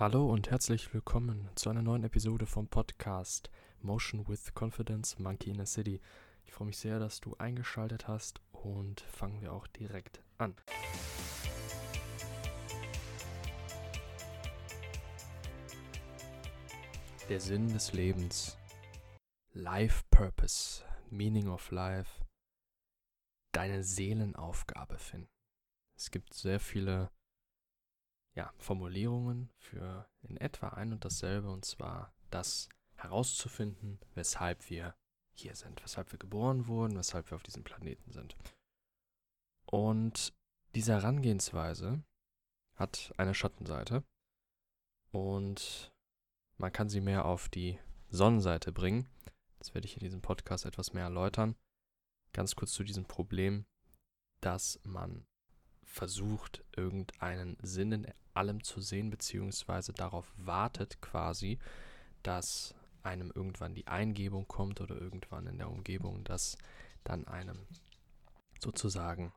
Hallo und herzlich willkommen zu einer neuen Episode vom Podcast Motion with Confidence Monkey in a City. Ich freue mich sehr, dass du eingeschaltet hast und fangen wir auch direkt an. Der Sinn des Lebens. Life Purpose. Meaning of Life. Deine Seelenaufgabe finden. Es gibt sehr viele ja, Formulierungen für in etwa ein und dasselbe, und zwar das herauszufinden, weshalb wir hier sind, weshalb wir geboren wurden, weshalb wir auf diesem Planeten sind. Und diese Herangehensweise hat eine Schattenseite und man kann sie mehr auf die Sonnenseite bringen. Das werde ich in diesem Podcast etwas mehr erläutern. Ganz kurz zu diesem Problem, dass man versucht, irgendeinen Sinn in allem zu sehen, beziehungsweise darauf wartet quasi, dass einem irgendwann die Eingebung kommt oder irgendwann in der Umgebung, dass dann einem sozusagen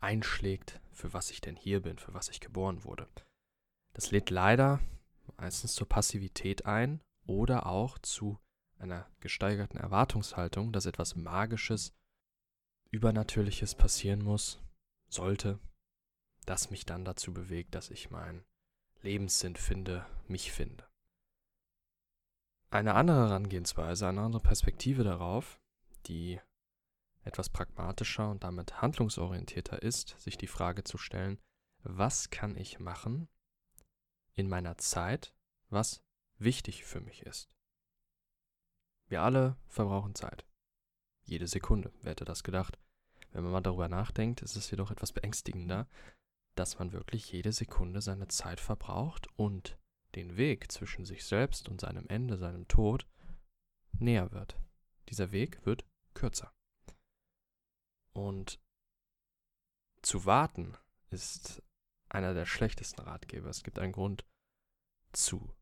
einschlägt, für was ich denn hier bin, für was ich geboren wurde. Das lädt leider meistens zur Passivität ein oder auch zu einer gesteigerten Erwartungshaltung, dass etwas Magisches, Übernatürliches passieren muss, sollte, das mich dann dazu bewegt, dass ich meinen Lebenssinn finde, mich finde. Eine andere Herangehensweise, eine andere Perspektive darauf, die etwas pragmatischer und damit handlungsorientierter ist, sich die Frage zu stellen, was kann ich machen in meiner Zeit, was wichtig für mich ist. Wir alle verbrauchen Zeit. Jede Sekunde, wer hätte das gedacht? Wenn man mal darüber nachdenkt, ist es jedoch etwas beängstigender, dass man wirklich jede Sekunde seine Zeit verbraucht und den Weg zwischen sich selbst und seinem Ende, seinem Tod, näher wird. Dieser Weg wird kürzer. Und zu warten ist einer der schlechtesten Ratgeber. Es gibt einen Grund zu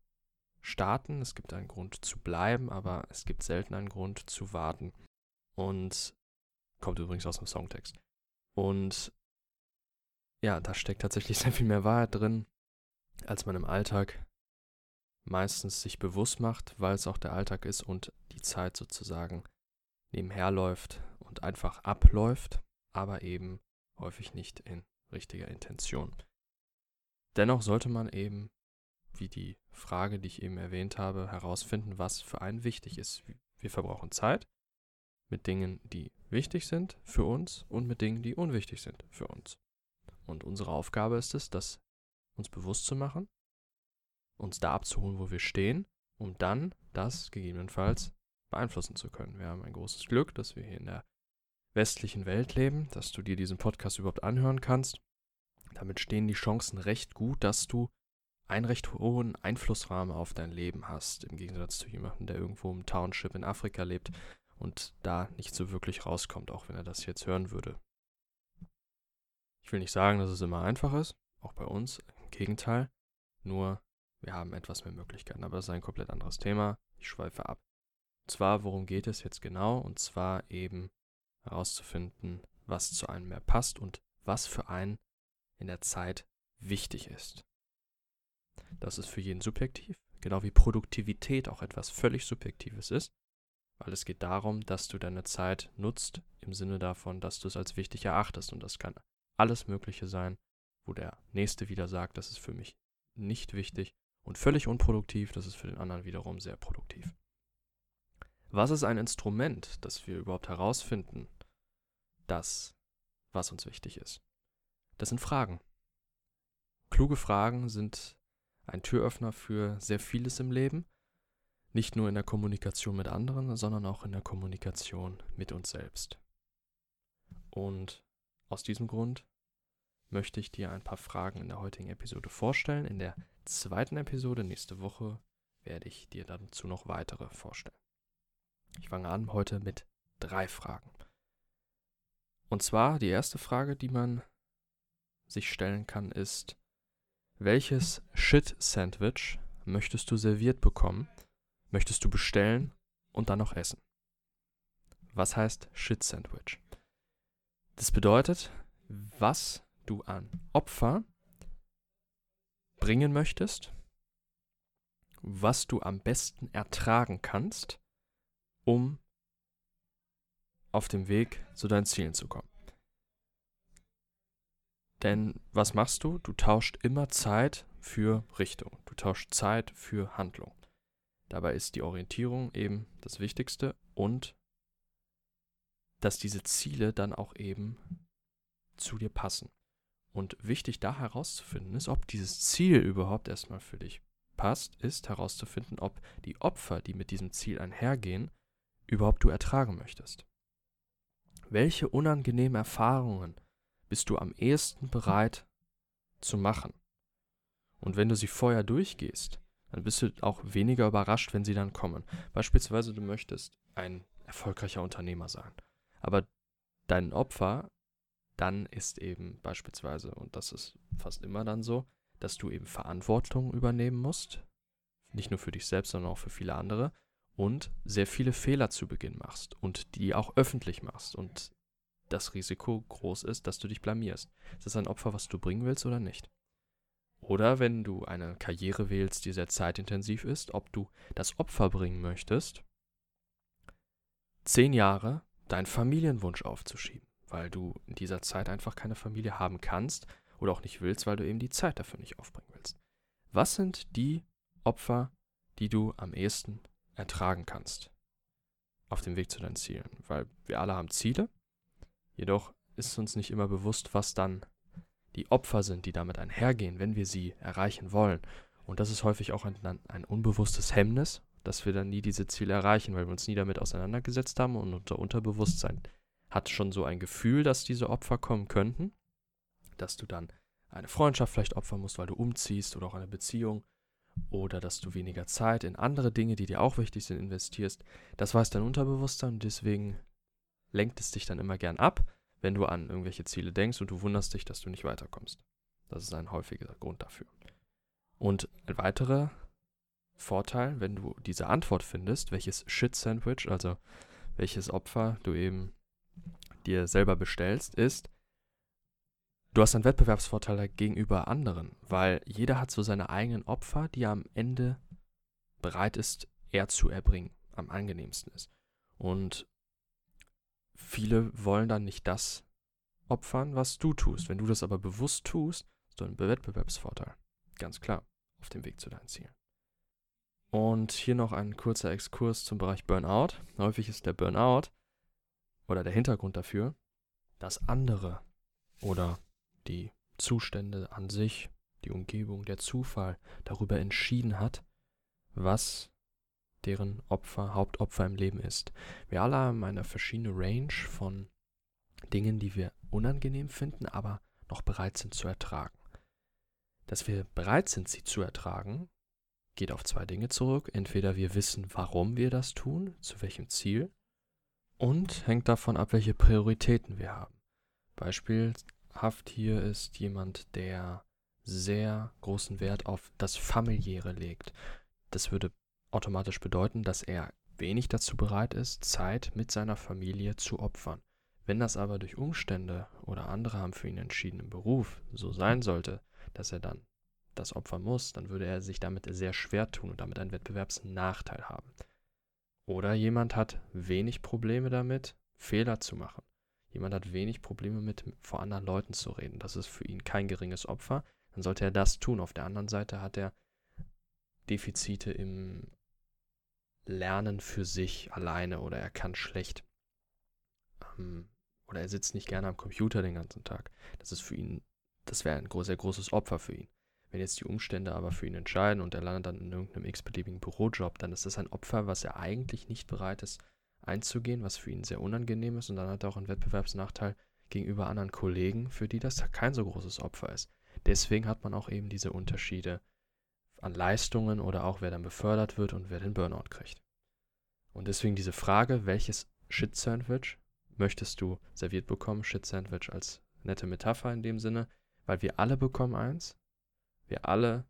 starten, es gibt einen Grund zu bleiben, aber es gibt selten einen Grund zu warten. Und Kommt übrigens aus dem Songtext. Und ja, da steckt tatsächlich sehr viel mehr Wahrheit drin, als man im Alltag meistens sich bewusst macht, weil es auch der Alltag ist und die Zeit sozusagen nebenher läuft und einfach abläuft, aber eben häufig nicht in richtiger Intention. Dennoch sollte man eben, wie die Frage, die ich eben erwähnt habe, herausfinden, was für einen wichtig ist. Wir verbrauchen Zeit mit Dingen, die wichtig sind für uns und mit Dingen, die unwichtig sind für uns. Und unsere Aufgabe ist es, das uns bewusst zu machen, uns da abzuholen, wo wir stehen, um dann das gegebenenfalls beeinflussen zu können. Wir haben ein großes Glück, dass wir hier in der westlichen Welt leben, dass du dir diesen Podcast überhaupt anhören kannst. Damit stehen die Chancen recht gut, dass du einen recht hohen Einflussrahmen auf dein Leben hast, im Gegensatz zu jemandem, der irgendwo im Township in Afrika lebt, und da nicht so wirklich rauskommt, auch wenn er das jetzt hören würde. Ich will nicht sagen, dass es immer einfach ist, auch bei uns, im Gegenteil, nur wir haben etwas mehr Möglichkeiten, aber das ist ein komplett anderes Thema. Ich schweife ab. Und zwar, worum geht es jetzt genau? Und zwar eben herauszufinden, was zu einem mehr passt und was für einen in der Zeit wichtig ist. Das ist für jeden subjektiv, genau wie Produktivität auch etwas völlig Subjektives ist weil es geht darum, dass du deine Zeit nutzt im Sinne davon, dass du es als wichtig erachtest und das kann alles Mögliche sein, wo der Nächste wieder sagt, das ist für mich nicht wichtig und völlig unproduktiv, das ist für den anderen wiederum sehr produktiv. Was ist ein Instrument, dass wir überhaupt herausfinden, das, was uns wichtig ist? Das sind Fragen. Kluge Fragen sind ein Türöffner für sehr vieles im Leben nicht nur in der Kommunikation mit anderen, sondern auch in der Kommunikation mit uns selbst. Und aus diesem Grund möchte ich dir ein paar Fragen in der heutigen Episode vorstellen. In der zweiten Episode nächste Woche werde ich dir dazu noch weitere vorstellen. Ich fange an heute mit drei Fragen. Und zwar die erste Frage, die man sich stellen kann, ist, welches Shit-Sandwich möchtest du serviert bekommen, möchtest du bestellen und dann noch essen. Was heißt Shit Sandwich? Das bedeutet, was du an Opfer bringen möchtest, was du am besten ertragen kannst, um auf dem Weg zu deinen Zielen zu kommen. Denn was machst du? Du tauscht immer Zeit für Richtung. Du tauscht Zeit für Handlung. Dabei ist die Orientierung eben das Wichtigste und dass diese Ziele dann auch eben zu dir passen. Und wichtig da herauszufinden ist, ob dieses Ziel überhaupt erstmal für dich passt, ist herauszufinden, ob die Opfer, die mit diesem Ziel einhergehen, überhaupt du ertragen möchtest. Welche unangenehmen Erfahrungen bist du am ehesten bereit zu machen? Und wenn du sie vorher durchgehst, dann bist du auch weniger überrascht, wenn sie dann kommen. Beispielsweise, du möchtest ein erfolgreicher Unternehmer sein. Aber dein Opfer dann ist eben beispielsweise, und das ist fast immer dann so, dass du eben Verantwortung übernehmen musst, nicht nur für dich selbst, sondern auch für viele andere, und sehr viele Fehler zu Beginn machst und die auch öffentlich machst und das Risiko groß ist, dass du dich blamierst. Ist das ein Opfer, was du bringen willst oder nicht? Oder wenn du eine Karriere wählst, die sehr zeitintensiv ist, ob du das Opfer bringen möchtest, zehn Jahre deinen Familienwunsch aufzuschieben, weil du in dieser Zeit einfach keine Familie haben kannst oder auch nicht willst, weil du eben die Zeit dafür nicht aufbringen willst. Was sind die Opfer, die du am ehesten ertragen kannst auf dem Weg zu deinen Zielen? Weil wir alle haben Ziele, jedoch ist uns nicht immer bewusst, was dann die Opfer sind, die damit einhergehen, wenn wir sie erreichen wollen. Und das ist häufig auch ein, ein unbewusstes Hemmnis, dass wir dann nie diese Ziele erreichen, weil wir uns nie damit auseinandergesetzt haben und unser Unterbewusstsein hat schon so ein Gefühl, dass diese Opfer kommen könnten, dass du dann eine Freundschaft vielleicht opfern musst, weil du umziehst oder auch eine Beziehung oder dass du weniger Zeit in andere Dinge, die dir auch wichtig sind, investierst. Das weiß dein Unterbewusstsein und deswegen lenkt es dich dann immer gern ab wenn du an irgendwelche Ziele denkst und du wunderst dich, dass du nicht weiterkommst. Das ist ein häufiger Grund dafür. Und ein weiterer Vorteil, wenn du diese Antwort findest, welches Shit-Sandwich, also welches Opfer du eben dir selber bestellst, ist, du hast einen Wettbewerbsvorteil gegenüber anderen, weil jeder hat so seine eigenen Opfer, die er am Ende bereit ist, er zu erbringen, am angenehmsten ist. Und viele wollen dann nicht das opfern, was du tust. Wenn du das aber bewusst tust, hast du einen Wettbewerbsvorteil. Ganz klar, auf dem Weg zu deinen Zielen. Und hier noch ein kurzer Exkurs zum Bereich Burnout. Häufig ist der Burnout oder der Hintergrund dafür, dass andere oder die Zustände an sich, die Umgebung, der Zufall darüber entschieden hat, was deren Opfer, Hauptopfer im Leben ist. Wir alle haben eine verschiedene Range von Dingen, die wir unangenehm finden, aber noch bereit sind zu ertragen. Dass wir bereit sind, sie zu ertragen, geht auf zwei Dinge zurück. Entweder wir wissen, warum wir das tun, zu welchem Ziel, und hängt davon ab, welche Prioritäten wir haben. Beispielhaft hier ist jemand, der sehr großen Wert auf das Familiäre legt. Das würde automatisch bedeuten, dass er wenig dazu bereit ist, Zeit mit seiner Familie zu opfern. Wenn das aber durch Umstände oder andere haben für ihn entschieden im Beruf so sein sollte, dass er dann das opfern muss, dann würde er sich damit sehr schwer tun und damit einen Wettbewerbsnachteil haben. Oder jemand hat wenig Probleme damit, Fehler zu machen. Jemand hat wenig Probleme mit, vor anderen Leuten zu reden. Das ist für ihn kein geringes Opfer. Dann sollte er das tun. Auf der anderen Seite hat er Defizite im lernen für sich alleine oder er kann schlecht ähm, oder er sitzt nicht gerne am Computer den ganzen Tag. Das ist für ihn, das wäre ein sehr großes Opfer für ihn. Wenn jetzt die Umstände aber für ihn entscheiden und er landet dann in irgendeinem x-beliebigen Bürojob, dann ist das ein Opfer, was er eigentlich nicht bereit ist einzugehen, was für ihn sehr unangenehm ist und dann hat er auch einen Wettbewerbsnachteil gegenüber anderen Kollegen, für die das kein so großes Opfer ist. Deswegen hat man auch eben diese Unterschiede an Leistungen oder auch wer dann befördert wird und wer den Burnout kriegt. Und deswegen diese Frage, welches Shit-Sandwich möchtest du serviert bekommen? Shit-Sandwich als nette Metapher in dem Sinne, weil wir alle bekommen eins, wir alle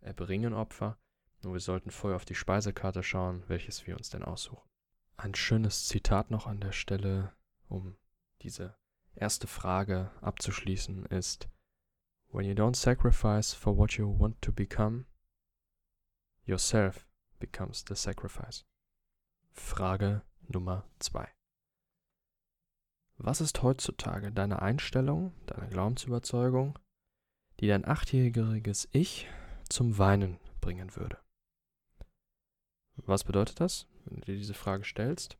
erbringen Opfer, nur wir sollten vorher auf die Speisekarte schauen, welches wir uns denn aussuchen. Ein schönes Zitat noch an der Stelle, um diese erste Frage abzuschließen, ist When you don't sacrifice for what you want to become, yourself becomes the sacrifice. Frage Nummer 2. Was ist heutzutage deine Einstellung, deine Glaubensüberzeugung, die dein achtjähriges Ich zum Weinen bringen würde? Was bedeutet das, wenn du dir diese Frage stellst?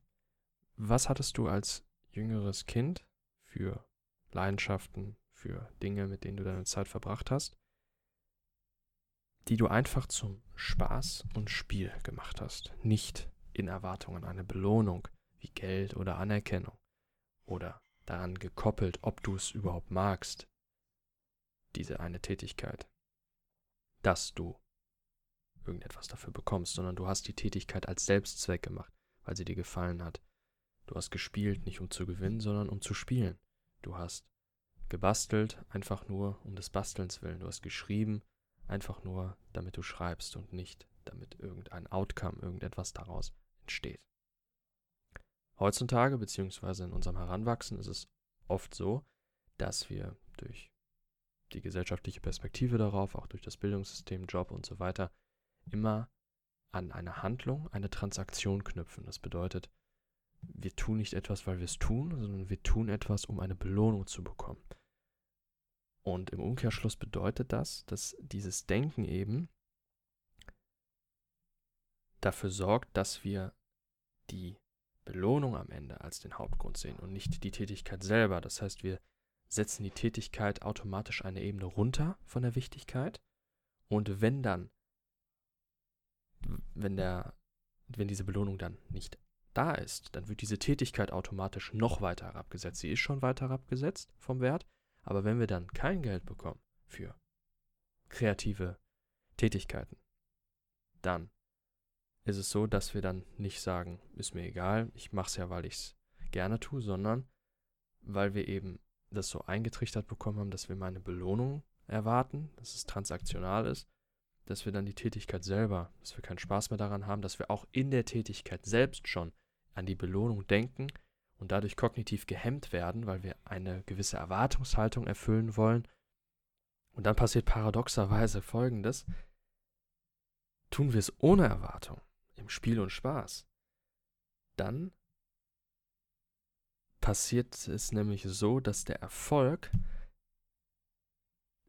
Was hattest du als jüngeres Kind für Leidenschaften, für Dinge, mit denen du deine Zeit verbracht hast, die du einfach zum Spaß und Spiel gemacht hast, nicht in Erwartung an eine Belohnung wie Geld oder Anerkennung oder daran gekoppelt, ob du es überhaupt magst, diese eine Tätigkeit, dass du irgendetwas dafür bekommst, sondern du hast die Tätigkeit als Selbstzweck gemacht, weil sie dir gefallen hat. Du hast gespielt, nicht um zu gewinnen, sondern um zu spielen. Du hast gebastelt, einfach nur um des Bastelns willen. Du hast geschrieben, einfach nur, damit du schreibst und nicht, damit irgendein Outcome, irgendetwas daraus entsteht. Heutzutage, beziehungsweise in unserem Heranwachsen, ist es oft so, dass wir durch die gesellschaftliche Perspektive darauf, auch durch das Bildungssystem, Job und so weiter, immer an eine Handlung, eine Transaktion knüpfen. Das bedeutet, wir tun nicht etwas, weil wir es tun, sondern wir tun etwas, um eine Belohnung zu bekommen. Und im Umkehrschluss bedeutet das, dass dieses Denken eben dafür sorgt, dass wir die Belohnung am Ende als den Hauptgrund sehen und nicht die Tätigkeit selber. Das heißt, wir setzen die Tätigkeit automatisch eine Ebene runter von der Wichtigkeit. Und wenn dann, wenn der, wenn diese Belohnung dann nicht da ist, dann wird diese Tätigkeit automatisch noch weiter herabgesetzt. Sie ist schon weiter herabgesetzt vom Wert, aber wenn wir dann kein Geld bekommen für kreative Tätigkeiten, dann ist es so, dass wir dann nicht sagen, ist mir egal, ich mache es ja, weil ich es gerne tue, sondern weil wir eben das so eingetrichtert bekommen haben, dass wir mal eine Belohnung erwarten, dass es transaktional ist, dass wir dann die Tätigkeit selber, dass wir keinen Spaß mehr daran haben, dass wir auch in der Tätigkeit selbst schon an die Belohnung denken und dadurch kognitiv gehemmt werden, weil wir eine gewisse Erwartungshaltung erfüllen wollen. Und dann passiert paradoxerweise Folgendes. Tun wir es ohne Erwartung, im Spiel und Spaß, dann passiert es nämlich so, dass der Erfolg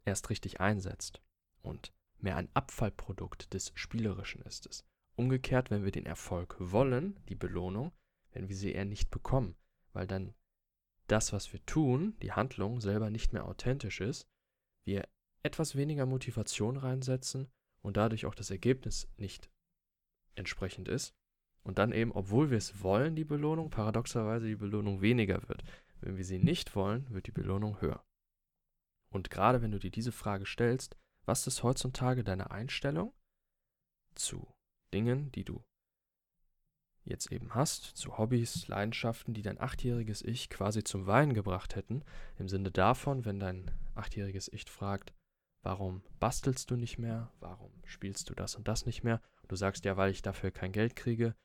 erst richtig einsetzt und mehr ein Abfallprodukt des Spielerischen ist es. Umgekehrt, wenn wir den Erfolg wollen, die Belohnung, wenn wir sie eher nicht bekommen, weil dann das, was wir tun, die Handlung selber nicht mehr authentisch ist, wir etwas weniger Motivation reinsetzen und dadurch auch das Ergebnis nicht entsprechend ist. Und dann eben, obwohl wir es wollen, die Belohnung, paradoxerweise die Belohnung weniger wird. Wenn wir sie nicht wollen, wird die Belohnung höher. Und gerade wenn du dir diese Frage stellst, was ist heutzutage deine Einstellung zu Dingen, die du jetzt eben hast, zu Hobbys, Leidenschaften, die dein achtjähriges Ich quasi zum Weinen gebracht hätten, im Sinne davon, wenn dein achtjähriges Ich fragt, warum bastelst du nicht mehr, warum spielst du das und das nicht mehr, und du sagst ja, weil ich dafür kein Geld kriege,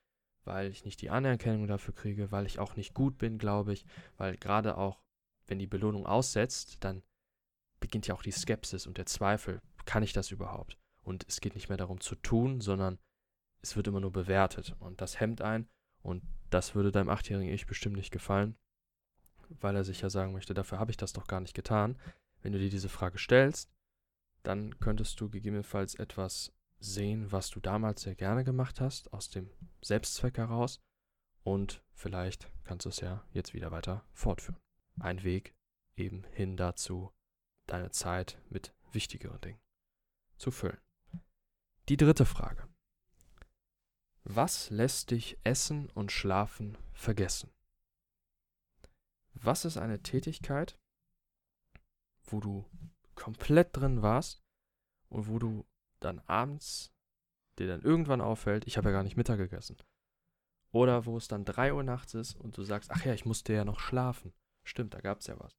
weil ich nicht die Anerkennung dafür kriege, weil ich auch nicht gut bin, glaube ich, weil gerade auch, wenn die Belohnung aussetzt, dann beginnt ja auch die Skepsis und der Zweifel, kann ich das überhaupt? Und es geht nicht mehr darum zu tun, sondern es wird immer nur bewertet und das hemmt ein und das würde deinem achtjährigen Ich bestimmt nicht gefallen, weil er sich ja sagen möchte, dafür habe ich das doch gar nicht getan. Wenn du dir diese Frage stellst, dann könntest du gegebenenfalls etwas sehen, was du damals sehr gerne gemacht hast, aus dem Selbstzweck heraus und vielleicht kannst du es ja jetzt wieder weiter fortführen. Ein Weg eben hin dazu, deine Zeit mit wichtigeren Dingen zu füllen. Die dritte Frage. Was lässt dich Essen und Schlafen vergessen? Was ist eine Tätigkeit, wo du komplett drin warst und wo du dann abends dir dann irgendwann auffällt, ich habe ja gar nicht Mittag gegessen. Oder wo es dann 3 Uhr nachts ist und du sagst, ach ja, ich musste ja noch schlafen. Stimmt, da gab es ja was.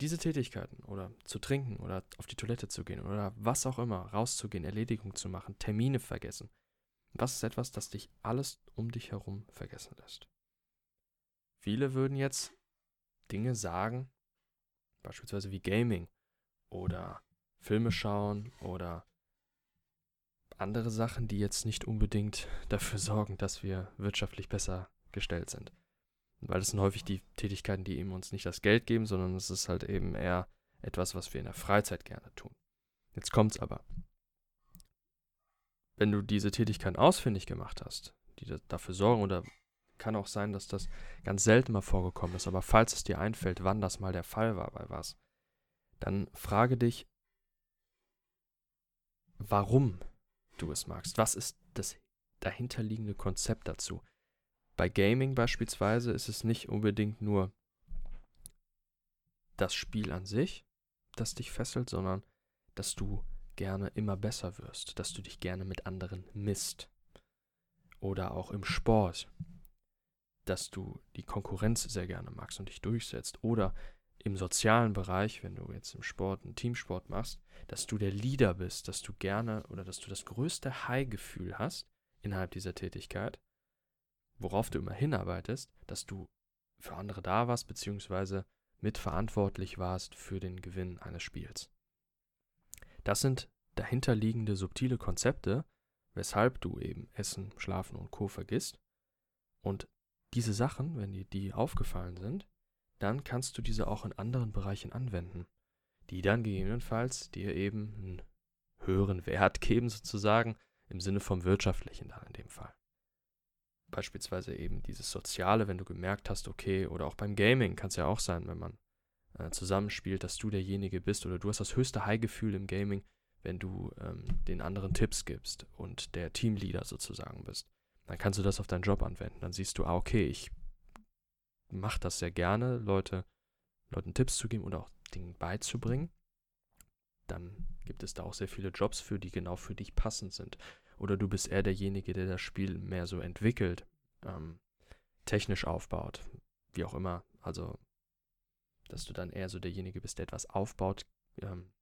Diese Tätigkeiten oder zu trinken oder auf die Toilette zu gehen oder was auch immer, rauszugehen, Erledigung zu machen, Termine vergessen, was ist etwas, das dich alles um dich herum vergessen lässt? Viele würden jetzt Dinge sagen, beispielsweise wie Gaming oder Filme schauen oder andere Sachen, die jetzt nicht unbedingt dafür sorgen, dass wir wirtschaftlich besser gestellt sind. Weil das sind häufig die Tätigkeiten, die eben uns nicht das Geld geben, sondern es ist halt eben eher etwas, was wir in der Freizeit gerne tun. Jetzt kommt's aber. Wenn du diese Tätigkeiten ausfindig gemacht hast, die dafür sorgen, oder kann auch sein, dass das ganz selten mal vorgekommen ist, aber falls es dir einfällt, wann das mal der Fall war bei was, dann frage dich, warum du es magst. Was ist das dahinterliegende Konzept dazu? Bei Gaming beispielsweise ist es nicht unbedingt nur das Spiel an sich, das dich fesselt, sondern dass du gerne immer besser wirst, dass du dich gerne mit anderen misst. Oder auch im Sport, dass du die Konkurrenz sehr gerne magst und dich durchsetzt. Oder im sozialen Bereich, wenn du jetzt im Sport einen Teamsport machst, dass du der Leader bist, dass du gerne oder dass du das größte High-Gefühl hast innerhalb dieser Tätigkeit, worauf du immer hinarbeitest, dass du für andere da warst, beziehungsweise mitverantwortlich warst für den Gewinn eines Spiels. Das sind dahinterliegende subtile Konzepte, weshalb du eben Essen, Schlafen und Co. vergisst. Und diese Sachen, wenn dir die aufgefallen sind, dann kannst du diese auch in anderen Bereichen anwenden, die dann gegebenenfalls dir eben einen höheren Wert geben, sozusagen, im Sinne vom wirtschaftlichen dann in dem Fall. Beispielsweise eben dieses Soziale, wenn du gemerkt hast, okay, oder auch beim Gaming kann es ja auch sein, wenn man äh, zusammenspielt, dass du derjenige bist oder du hast das höchste High-Gefühl im Gaming, wenn du ähm, den anderen Tipps gibst und der Teamleader sozusagen bist. Dann kannst du das auf deinen Job anwenden. Dann siehst du, ah, okay, ich mache das sehr gerne, Leute, Leuten Tipps zu geben oder auch Dinge beizubringen. Dann gibt es da auch sehr viele Jobs für, die genau für dich passend sind. Oder du bist eher derjenige, der das Spiel mehr so entwickelt, ähm, technisch aufbaut, wie auch immer. Also, dass du dann eher so derjenige bist, der etwas aufbaut, ähm,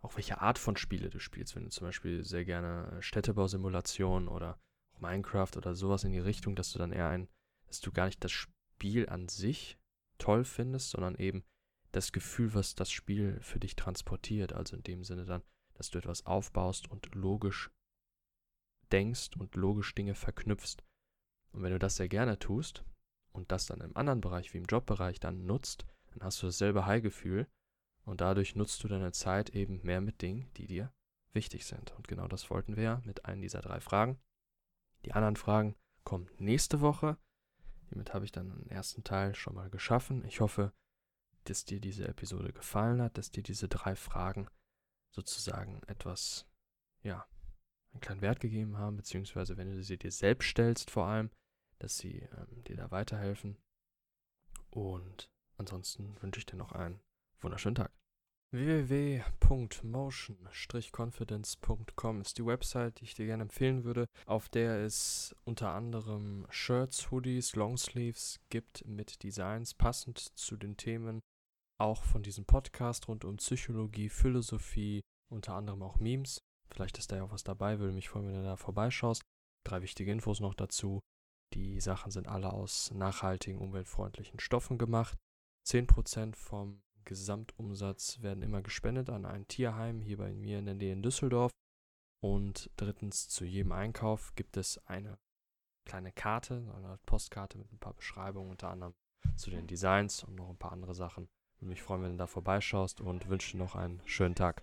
auch welche Art von Spiele du spielst. Wenn du zum Beispiel sehr gerne äh, Städtebausimulation oder Minecraft oder sowas in die Richtung, dass du dann eher ein, dass du gar nicht das Spiel an sich toll findest, sondern eben das Gefühl, was das Spiel für dich transportiert. Also in dem Sinne dann, dass du etwas aufbaust und logisch denkst und logisch Dinge verknüpfst. Und wenn du das sehr gerne tust und das dann im anderen Bereich wie im Jobbereich dann nutzt, dann hast du dasselbe High-Gefühl und dadurch nutzt du deine Zeit eben mehr mit Dingen, die dir wichtig sind. Und genau das wollten wir ja mit einem dieser drei Fragen. Die anderen Fragen kommen nächste Woche. Hiermit habe ich dann den ersten Teil schon mal geschaffen. Ich hoffe, dass dir diese Episode gefallen hat, dass dir diese drei Fragen sozusagen etwas, ja, einen kleinen Wert gegeben haben, beziehungsweise wenn du sie dir selbst stellst vor allem, dass sie ähm, dir da weiterhelfen. Und ansonsten wünsche ich dir noch einen wunderschönen Tag www.motion-confidence.com ist die Website, die ich dir gerne empfehlen würde, auf der es unter anderem Shirts, Hoodies, Longsleeves gibt mit Designs passend zu den Themen auch von diesem Podcast rund um Psychologie, Philosophie, unter anderem auch Memes. Vielleicht ist da ja auch was dabei, würde mich freuen, wenn du da vorbeischaust. Drei wichtige Infos noch dazu. Die Sachen sind alle aus nachhaltigen, umweltfreundlichen Stoffen gemacht. 10% vom Gesamtumsatz werden immer gespendet an ein Tierheim hier bei mir in der Nähe in Düsseldorf. Und drittens, zu jedem Einkauf gibt es eine kleine Karte, eine Postkarte mit ein paar Beschreibungen, unter anderem zu den Designs und noch ein paar andere Sachen. Würde mich freuen, wenn du da vorbeischaust und wünsche dir noch einen schönen Tag.